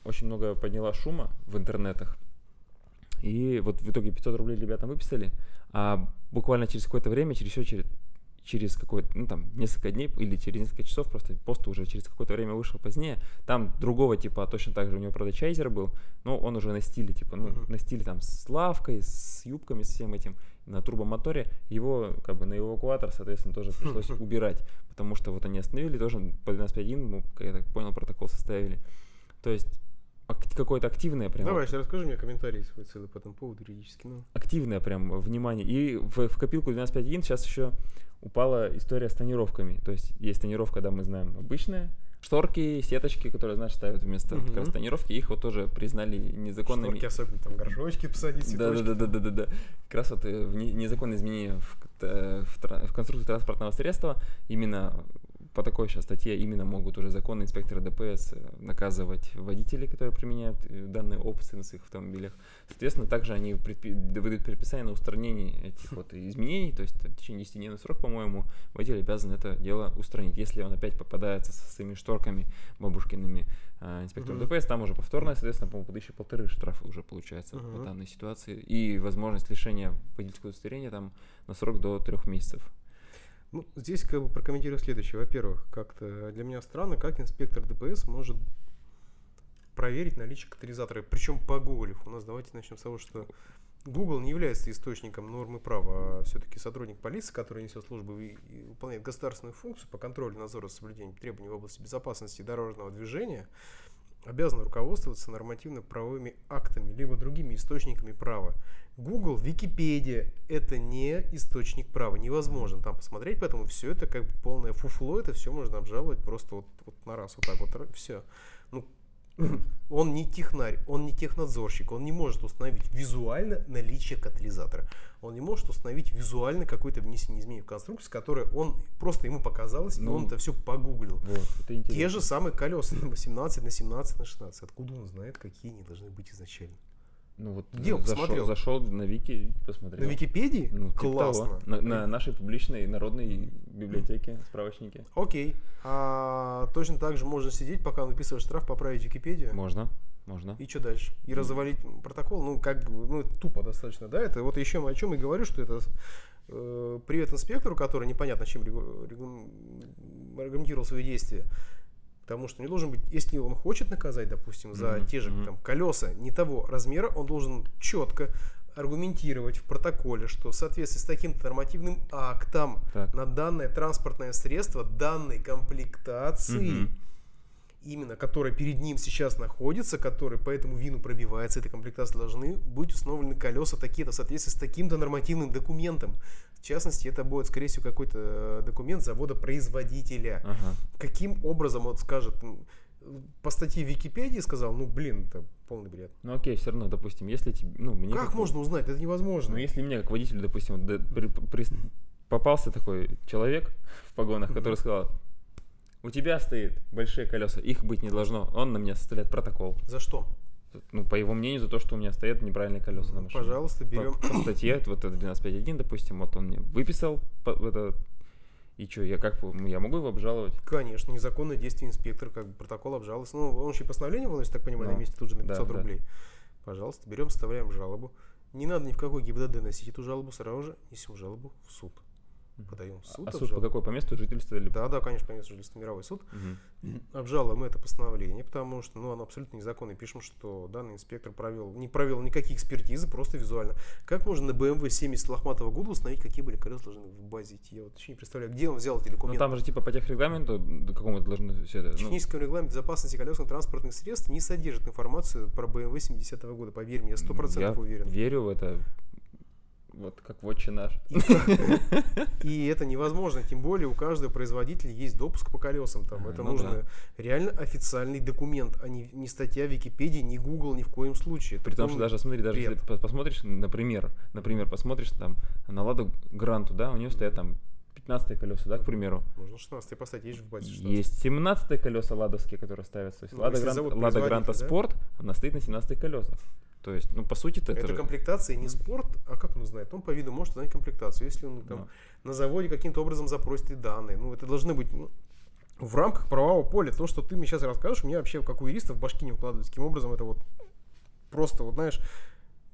очень много подняла шума в интернетах. И вот в итоге 500 рублей ребятам выписали, а буквально через какое-то время, через еще через, через какое-то, ну там, несколько дней или через несколько часов, просто пост уже через какое-то время вышел позднее, там другого типа, точно так же у него, правда, чайзер был, но он уже на стиле, типа, ну, Мгм. на стиле там с лавкой, с юбками, с всем этим, на турбомоторе, его, как бы, на эвакуатор, соответственно, тоже пришлось убирать, потому что вот они остановили, тоже по 12.1, ну, как я так понял, протокол составили. То есть ак- какое-то активное прям Давай, сейчас расскажи мне комментарий свой целый по этому поводу юридически. Ну. активное прям внимание. И в, в копилку 12.5.1 сейчас еще упала история с тонировками. То есть есть тонировка, да, мы знаем, обычная. Шторки, сеточки, которые, знаешь, ставят вместо как раз тонировки, их вот тоже признали незаконными. Шторки особенно там горшочки посадить, Да, да, цветочки. да, да, да, да, да. Как раз вот э, в не- незаконные изменения в, э, в в конструкции транспортного средства именно по такой сейчас статье именно могут уже законные инспекторы ДПС э, наказывать водителей, которые применяют э, данные опции на своих автомобилях. Соответственно, также они предпи- выдают предписание на устранение этих вот изменений, то есть в течение 10-дневный срок, по-моему, водитель обязан это дело устранить. Если он опять попадается со своими шторками бабушкиными э, инспектором Мгм. ДПС, там уже повторное, соответственно, по-моему, по тысяче полторы штрафа уже получается по Мгм. данной ситуации. И возможность лишения водительского удостоверения там на срок до трех месяцев. Ну, здесь как бы прокомментирую следующее. Во-первых, как-то для меня странно, как инспектор ДПС может проверить наличие катализатора, причем погуглив. У нас давайте начнем с того, что Google не является источником нормы права, а все-таки сотрудник полиции, который несет службу и, выполняет государственную функцию по контролю надзора за соблюдением требований в области безопасности дорожного движения, обязан руководствоваться нормативно-правовыми актами, либо другими источниками права. Google, Википедия – это не источник права, невозможно там посмотреть, поэтому все это как бы полное фуфло, это все можно обжаловать просто вот, вот на раз, вот так вот, все. Он не технарь, он не технадзорщик, он не может установить визуально наличие катализатора. Он не может установить визуально какое-то внесение изменений в конструкцию, которое он просто ему показалось, и Ну, он это все погуглил. Вот, это интересно. Те же самые колеса на 18 на 17 на 16. Откуда он знает, какие они должны быть изначально? Ну вот Где зашел, посмотрел? зашел на Вики посмотрел. На Википедии? Ну, типа Классно. того. На, на нашей публичной народной библиотеке, справочнике. Окей. А точно так же можно сидеть, пока он выписывает штраф, поправить Википедию. Можно, можно. И что дальше? И развалить протокол? Ну, как бы, ну, тупо достаточно, да? Это вот еще о чем и говорю, что это э, привет инспектору, который непонятно чем аргументировал свои действия. Потому что не должен быть, если он хочет наказать, допустим, за Мгм, те же там, колеса не того размера, он должен четко аргументировать в протоколе, что в соответствии с таким-то нормативным актом Так. на данное транспортное средство данной комплектации, Мгм. Именно которая перед ним сейчас находится, который по этому вину пробивается, этой комплектации должны быть установлены колеса такие-то в соответствии с таким-то нормативным документом. В частности, это будет, скорее всего, какой-то э, документ завода-производителя. Ага. Каким образом он скажет, по статье Википедии сказал, ну блин, это полный бред. Ну окей, все равно, допустим, если тебе, ну, мне как можно узнать? Это невозможно. Ну, если мне, как водителю, допустим, вот, при- при- попался такой человек в погонах, который сказал, у тебя стоит большие колеса, их быть не должно, он на меня составляет протокол. За что? Ну, по его мнению, за то, что у меня стоят неправильные колеса на Ну, машине. пожалуйста, По- берем. По, статье, вот это 12.5.1, допустим, вот он мне выписал по- это, и что, я как, бы, я могу его обжаловать? Конечно, незаконное действие инспектора, как бы протокол обжаловался. Ну, он еще и постановление выносит, так понимаю, на Да. месте тут же на Да, 500 да. рублей. Пожалуйста, берем, составляем жалобу. Не надо ни в какой ГИБДД носить эту жалобу, сразу же несем жалобу в суд. Подаем в суд. а суд по какой? По месту жительства или... Да, да, конечно, по месту жительства мировой суд. Мгм. Обжалуем мы это постановление, потому что ну, оно абсолютно незаконно. Пишем, что данный инспектор провел, не провел никакие экспертизы, просто визуально. Как можно на BMW 70 лохматого года установить, какие были колеса должны в базе идти? Я вот вообще не представляю, где он взял эти Ну, документы. там же типа по техрегламенту до какому-то должны все это... Ну, техническом регламенте безопасности колесных транспортных средств не содержит информацию про BMW 70 года. Поверь мне, я сто процентов я уверен. верю в это, вот как вотче наш. И, это невозможно, тем более у каждого производителя есть допуск по колесам. Там. А, Это ну нужно реально официальный документ, а не, статья Википедии, не Google ни в коем случае. При том, что даже, смотри, даже если посмотришь, например, например, посмотришь там на Ладу Гранту, да, у нее стоят там 15 колеса, да, к примеру. Можно 16 поставить, есть же в базе 16. Есть 17 колеса ладовские, которые ставятся. То есть Ну, Лада, Грант- Лада Гранта да? Спорт, она стоит на 17 колесах. То есть, ну, по сути это, Это комплектация не спорт, а как он узнает? Он по виду может узнать комплектацию. Если он там Ну. на заводе каким-то образом запросит и данные, ну это должны быть ну, в рамках правового поля. То, что ты мне сейчас расскажешь, мне вообще как у юриста в башки не укладывается. Каким образом это вот просто, вот знаешь,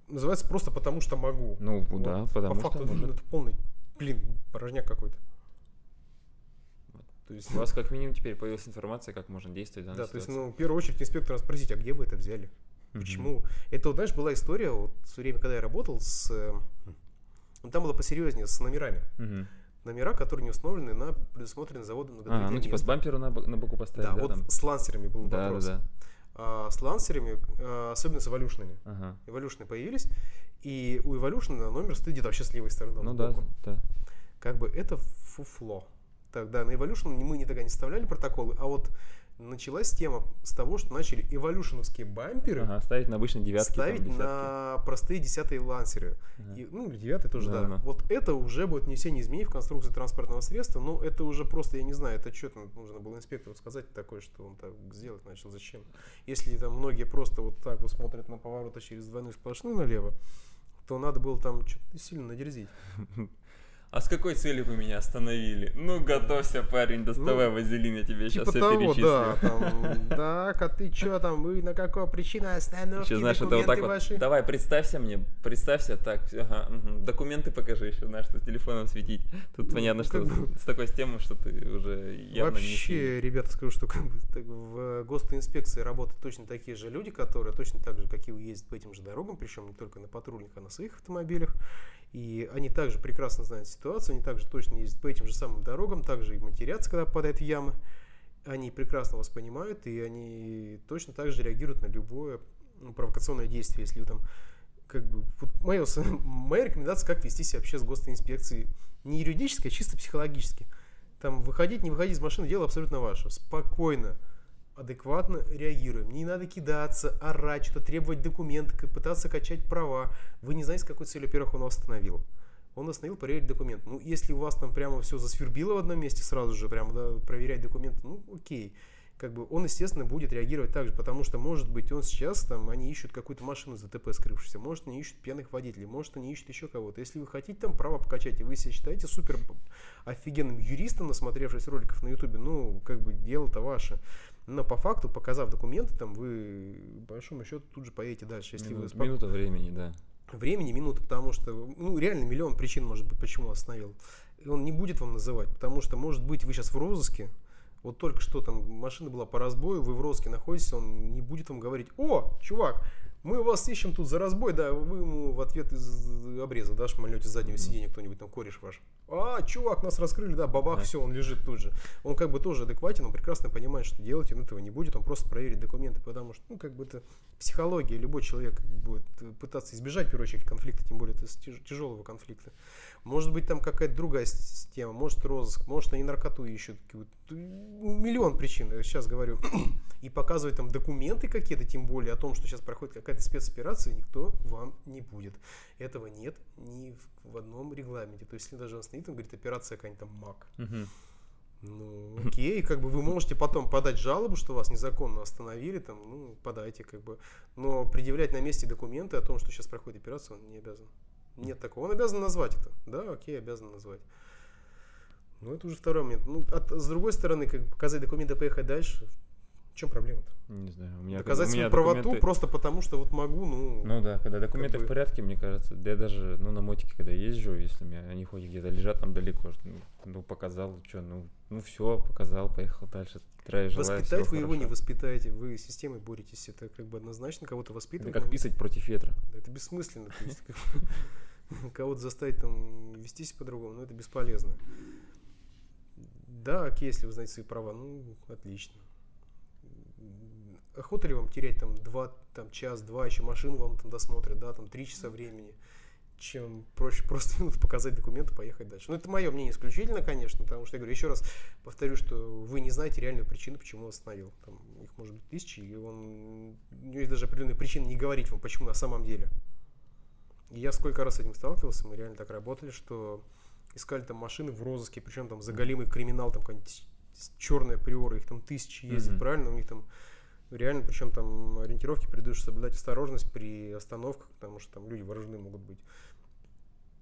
называется просто потому, что могу. Ну, Вот. да, потому По что факту это полный, блин, порожняк какой-то. То есть, У вас как минимум теперь появилась информация, как можно действовать в данной да, то есть, ситуации. ну, в первую очередь инспектора спросить, а где вы это взяли? Почему? Это, вот, знаешь, была история, вот в свое время, когда я работал с... ну, там было посерьезнее, с номерами. Мгм. Номера, которые не установлены на предусмотренный заводом А, ну типа с бампера на, на боку поставить, Да, да, вот там? с лансерами был Да, да, вопрос. да. А, с лансерами, а, особенно с эволюшнами. Ага. Эволюшны появились, и у эволюшна номер стоит где-то вообще с левой стороны. Ну да, да. Как бы это фуфло. Тогда на Evolution мы никогда не вставляли протоколы, а вот началась тема с того, что начали эволюшеновские бамперы Ага, ставить на обычные девятки, там, ставить десятки. на простые десятые лансеры. Ага. И, ну, или девятый тоже, Да, да. да. Вот это уже будет внесение изменений в конструкцию транспортного средства. Ну, это уже просто, я не знаю, это что-то нужно было инспектору сказать такое, что он так сделать начал. Зачем? Если там многие просто вот так вот смотрят на повороты через двойную сплошную налево, то надо было там что-то сильно надерзить. А с какой целью вы меня остановили? Ну, готовься, парень, доставай вазелин, я тебе сейчас Типа все того, перечислю. да, там, так, а ты что там, вы на какой причине остановки, Еще, знаешь, это вот так вот. ваши? Давай, представься мне, представься, так, ага, мгм. документы покажи еще, знаешь, что телефоном светить. Тут Ну, понятно, что с такой темы, что ты уже явно не Вообще, ребята, скажу, что как бы, так, в госинспекции работают точно такие же люди, которые точно так же, как и ездят по этим же дорогам, причем не только на патрульных, а на своих автомобилях. И они также прекрасно знают ситуацию, они также точно ездят по этим же самым дорогам, также и матерятся, когда попадают в ямы. Они прекрасно вас понимают, и они точно так же реагируют на любое ну, провокационное действие. Если вы там как бы вот моя, моя рекомендация, как вести себя вообще с госинспекцией, не юридически, а чисто психологически. Там выходить, не выходить из машины, дело абсолютно ваше. Спокойно, адекватно реагируем. Не надо кидаться, орать, что-то требовать документы, пытаться качать права. Вы не знаете, с какой целью, во-первых, он вас остановил. Он остановил проверить документ. Ну, если у вас там прямо все засвербило в одном месте сразу же, прямо да, проверять документы, ну, окей. Как бы он, естественно, будет реагировать так же, потому что, может быть, он сейчас там, они ищут какую-то машину с ДТП скрывшуюся, может, они ищут пьяных водителей, может, они ищут еще кого-то. Если вы хотите там право покачать, и вы себя считаете супер офигенным юристом, насмотревшись роликов на ютубе, ну, как бы дело-то ваше. Но по факту, показав документы, там вы, по большому счету, тут же поедете дальше. Если вы Минут- спок- Минута времени, да. Времени, минуты, потому что, ну, реально миллион причин, может быть, почему остановил. И он не будет вам называть, потому что, может быть, вы сейчас в розыске, вот только что там машина была по разбою, вы в розыске находитесь, он не будет вам говорить, о, чувак, мы вас ищем тут за разбой, да, вы ему в ответ из обреза, да, шмальнете с заднего сиденья кто-нибудь там кореш ваш. А, чувак, нас раскрыли, да, бабах, Да. все, он лежит тут же. Он как бы тоже адекватен, он прекрасно понимает, что делать он этого не будет, он просто проверит документы, потому что, ну, как бы это психология, любой человек будет пытаться избежать, в первую очередь, конфликта, тем более это тяж- тяжелого конфликта. Может быть, там какая-то другая с- тема, может, розыск, может, они наркоту ищут, миллион причин, я сейчас говорю. И показывать там документы какие-то, тем более о том, что сейчас проходит какая-то спецоперация, никто вам не будет. Этого нет ни в, в одном регламенте. То есть, если даже он стоит, он говорит, операция какая-нибудь там МАК. Ну, окей, как бы вы можете потом подать жалобу, что вас незаконно остановили, там, ну, подайте, как бы. Но предъявлять на месте документы о том, что сейчас проходит операция, он не обязан. Нет такого. Он обязан назвать это. Да, окей, обязан назвать. Ну, это уже второй момент. Ну, от- с другой стороны, как показать документы поехать дальше, чем проблема-то? Не знаю, у меня... Доказать у меня свою правоту документы- просто потому, что вот могу, ну... Ну да, когда документы бы- в порядке, мне кажется, да я даже, ну, на мотике, когда езжу, если у меня они хоть где-то лежат там далеко, ну, ну, показал, что, ну, ну все, показал, поехал дальше. Здравия желаю, Воспитать вы его не воспитаете, вы с системой боретесь, это как бы однозначно кого-то Это воспитывать. как надо. писать против ветра. Да, Это бессмысленно. То есть, как кого-то заставить там вести себя по-другому, но это бесполезно. Да, окей, если вы знаете свои права, ну, отлично. Охота ли вам терять там два, там час, два, еще машину вам там досмотрят, да, там три часа времени, чем проще просто минут показать документы, поехать дальше. Ну, это мое мнение исключительно, конечно, потому что, я говорю, еще раз повторю, что вы не знаете реальную причину, почему он остановил. Там их может быть тысячи, и он, у него есть даже определенные причины не говорить вам, почему на самом деле. И я сколько раз с этим сталкивался, мы реально так работали, что искали там машины в розыске, причем там заголимый криминал, там какая-нибудь черная приора, их там тысячи ездит, Мгм. правильно, у них там реально, причем там ориентировки придешь соблюдать осторожность при остановках, потому что там люди вооружены могут быть.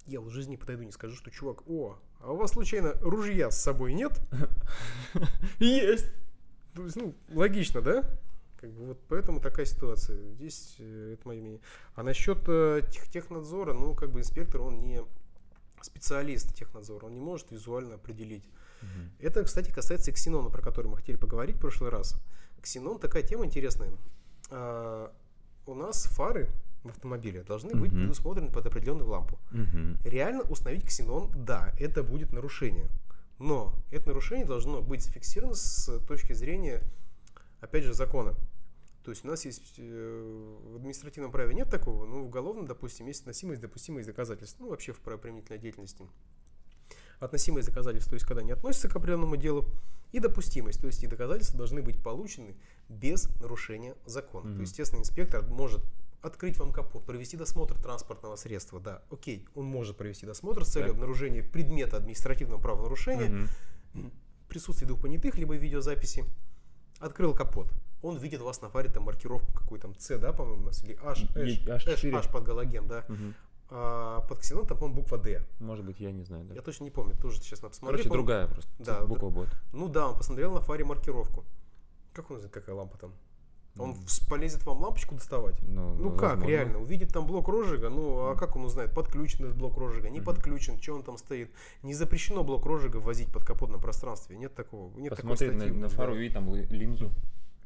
я в жизни подойду не скажу, что чувак, о, а у вас случайно ружья с собой нет? Есть! То есть, ну, логично, да? Как бы вот поэтому такая ситуация. Здесь э, это мое мнение. А насчет э, тех, технадзора, ну, как бы инспектор, он не специалист технадзора, он не может визуально определить. Мгм. Это, кстати, касается ксенона, про который мы хотели поговорить в прошлый раз. Ксенон такая тема интересная. А, у нас фары в автомобиле должны быть Мгм. предусмотрены под определенную лампу. Мгм. Реально установить ксенон, да, это будет нарушение. Но это нарушение должно быть зафиксировано с точки зрения, опять же, закона. То есть у нас есть э, в административном праве нет такого, но в уголовном, допустим, есть относимость, допустимость доказательств. Ну, вообще в правоприменительной деятельности. Относимость доказательств, то есть когда не относится к определенному делу, и допустимость, то есть и доказательства должны быть получены без нарушения закона. То Мгм. есть, естественно, инспектор может открыть вам капот, провести досмотр транспортного средства, да, окей, он может провести досмотр с целью Так. обнаружения предмета административного правонарушения, Мгм. присутствие двух понятых, либо видеозаписи, открыл капот. Он видит вас на фаре там маркировку какую там C, да, по-моему, у нас, или H, H, H, H4. H под галоген, да. Мгм. А под ксенон там, по-моему, буква D. Может быть, я не знаю. да. Я точно не помню, тоже сейчас надо посмотреть. Короче, другая просто Да, буква будет. Ну да, он посмотрел на фаре маркировку. Как он знает, какая лампа там? Он полезет вам лампочку доставать? Ну, Ну как, возможно. реально, увидит там блок розжига, ну а как он узнает, подключен этот блок розжига, не Мгм. подключен, что он там стоит. Не запрещено блок розжига ввозить под капотном пространстве, нет такого, нет такой Посмотреть на, статьи. на Да. фару, увидеть там ли- линзу.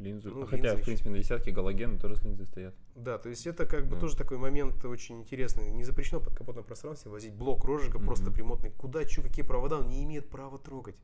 Линзу. Ну, А Хотя, линзы в принципе, на десятке галоген тоже с линзы стоят. Да, то есть это как бы Да. тоже такой момент очень интересный. Не запрещено под капотном пространстве возить блок розжига Мгм. просто примотный. Куда, что, какие провода, он не имеет права трогать.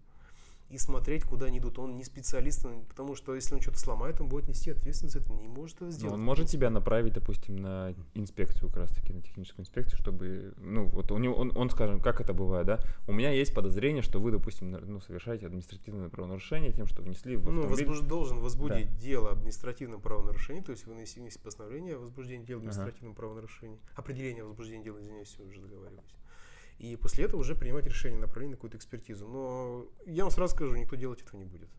И смотреть, куда они идут. Он не специалист, потому что если он что-то сломает, он будет нести ответственность за это. Не может это Но сделать. Ну, он может тебя направить, допустим, на инспекцию, как раз таки, на техническую инспекцию, чтобы, ну, вот у него, он, он, скажем, как это бывает, да? У меня есть подозрение, что вы, допустим, ну, совершаете административное правонарушение тем, что внесли в Ну, автомобиль. возбуж- должен возбудить дело об административном правонарушении, то есть вынести вынести постановление о возбуждении дела об Ага. правонарушении, определение о возбуждении дела, извиняюсь, все уже договаривались. И после этого уже принимать решение направление на какую-то экспертизу. Но я вам сразу скажу, никто делать этого не будет.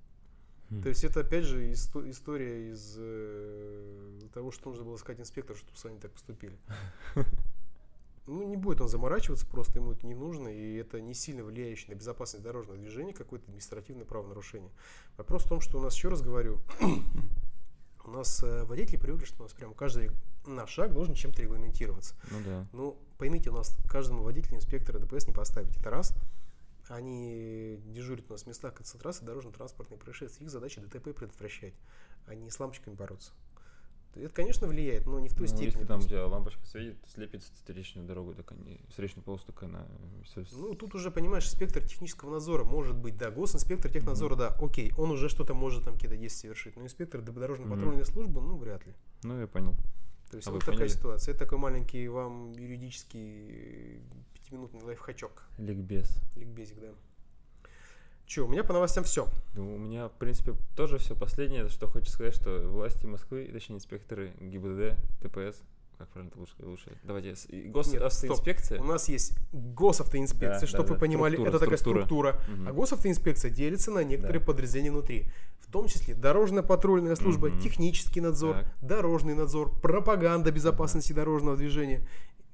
Хм. То есть это опять же исто- история из э, того, что нужно было сказать инспектору, чтобы с вами так поступили. Ну, не будет он заморачиваться, просто ему это не нужно, и это не сильно влияющее на безопасность дорожного движения, какое-то административное правонарушение. Вопрос в том, что у нас, еще раз говорю, у нас э, водители привыкли, что у нас прям каждый наш шаг должен чем-то регламентироваться. Ну да. Ну, поймите, у нас каждому водителю инспектора ДПС не поставить. Это раз. Они дежурят у нас в местах концентрации дорожно-транспортных происшествий. Их задача ДТП предотвращать, а не с лампочками бороться. Это, конечно, влияет, но не в той Ну, степени. если там тебя лампочка светит, слепит встречную дорогу, так они, встречную полосу, так она... Ну, тут уже, понимаешь, инспектор технического надзора может быть, да, госинспектор технадзора, да, окей, он уже что-то может там какие-то действия совершить, но инспектор дорожно-патрульной службы, ну, вряд ли. Ну, я понял. То есть А вот такая поняли? ситуация. Это такой маленький вам юридический пятиминутный лайфхачок. Ликбез. Ликбезик, да. Че, у меня по новостям все. Ну, у меня, в принципе, тоже все. Последнее, что хочу сказать, что власти Москвы, точнее, инспекторы ГИБДД, TPS, как правильно лучше, лучше. Давайте, госавтоинспекция. У нас есть госавтоинспекция, Да, чтобы да, вы да, понимали, структура, это такая структура. структура. Мгм. А госавтоинспекция делится на некоторые Да. подразделения внутри. В том числе дорожно-патрульная служба, Мгм. технический надзор, Так. дорожный надзор, пропаганда безопасности дорожного движения.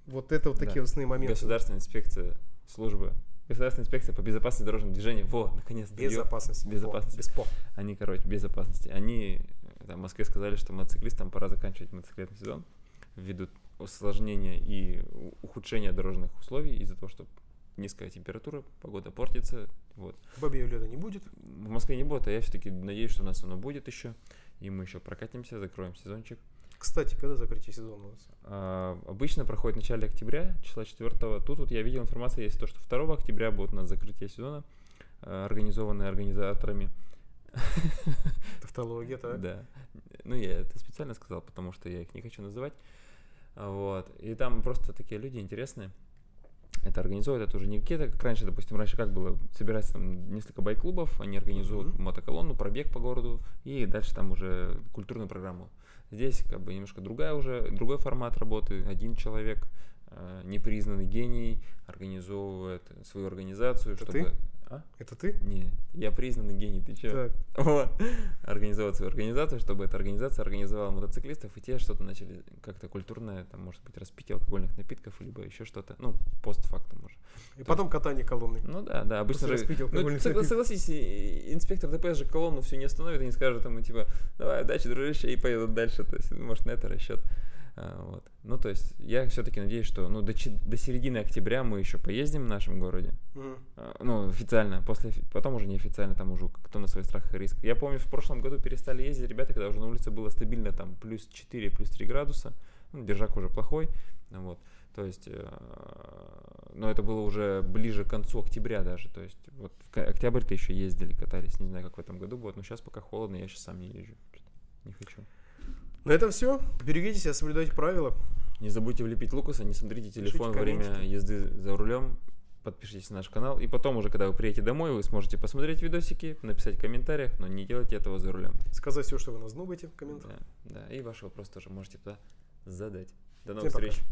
Вот это вот такие Да. основные моменты. Государственная инспекция службы. Государственная инспекция по безопасности дорожного движения. Во, наконец-то. ё- Безопасности. Безопасности. Во, без по. Они, короче, безопасности. Они там, в Москве сказали, что мотоциклистам пора заканчивать мотоциклетный сезон ввиду усложнения и ухудшения дорожных условий из-за того, что низкая температура, погода портится. Вот. Бабьего лета не будет. В Москве не будет, а я все-таки надеюсь, что у нас оно будет еще. И мы еще прокатимся, закроем сезончик. Кстати, когда закрытие сезона у нас? А, обычно проходит в начале октября, числа 4 Тут вот я видел информацию, есть то, что 2 октября будет у нас закрытие сезона, а, организованное организаторами. Тавтология, так? Да. Ну, я это специально сказал, потому что я их не хочу называть. Вот. И там просто такие люди интересные. Это организуют, это уже не какие-то, как раньше, допустим, раньше как было, собирается там несколько байк-клубов, они организуют Мгм. мотоколонну, пробег по городу, и дальше там уже культурную программу. Здесь как бы немножко другая уже, другой формат работы, один человек, э, непризнанный гений, организовывает свою организацию, Это чтобы... А? Это ты? Не, я признанный гений, ты чё? Так. Вот. Организовать свою организацию, чтобы эта организация организовала мотоциклистов, и те что-то начали как-то культурное, там, может быть, распитие алкогольных напитков, либо еще что-то, ну, постфактум уже. И потом катание колонны. Ну да, да, обычно После же... распития Ну, алкогольных согла- напитков. согласись, инспектор ДПС же колонну все не остановит и не скажет ему, типа, давай, удачи, дружище, и поедут дальше, то есть, ну, может, на это расчет. А, вот. Ну, то есть, я все-таки надеюсь, что, ну, до, до середины октября мы еще поездим в нашем городе, а, Ну, официально, после, потом уже неофициально, там уже кто на свой страх и риск. Я помню, в прошлом году перестали ездить ребята, когда уже на улице было стабильно там плюс 4, плюс 3 градуса. Ну, держак уже плохой. Вот. То есть, э, но это было уже ближе к концу октября даже. То есть, вот в октябрь-то еще ездили, катались. Не знаю, как в этом году будет, но сейчас пока холодно, я сейчас сам не езжу. Не хочу. На этом все. Берегите себя, соблюдайте правила. Не забудьте влепить Лукаса, не смотрите телефон во время езды за рулем. Подпишитесь на наш канал. И потом уже, когда вы приедете домой, вы сможете посмотреть видосики, написать в комментариях, но не делайте этого за рулем. Сказать все, что вы нас думаете в комментариях. Да, да. И ваш вопрос тоже можете туда задать. До Всем новых пока. встреч.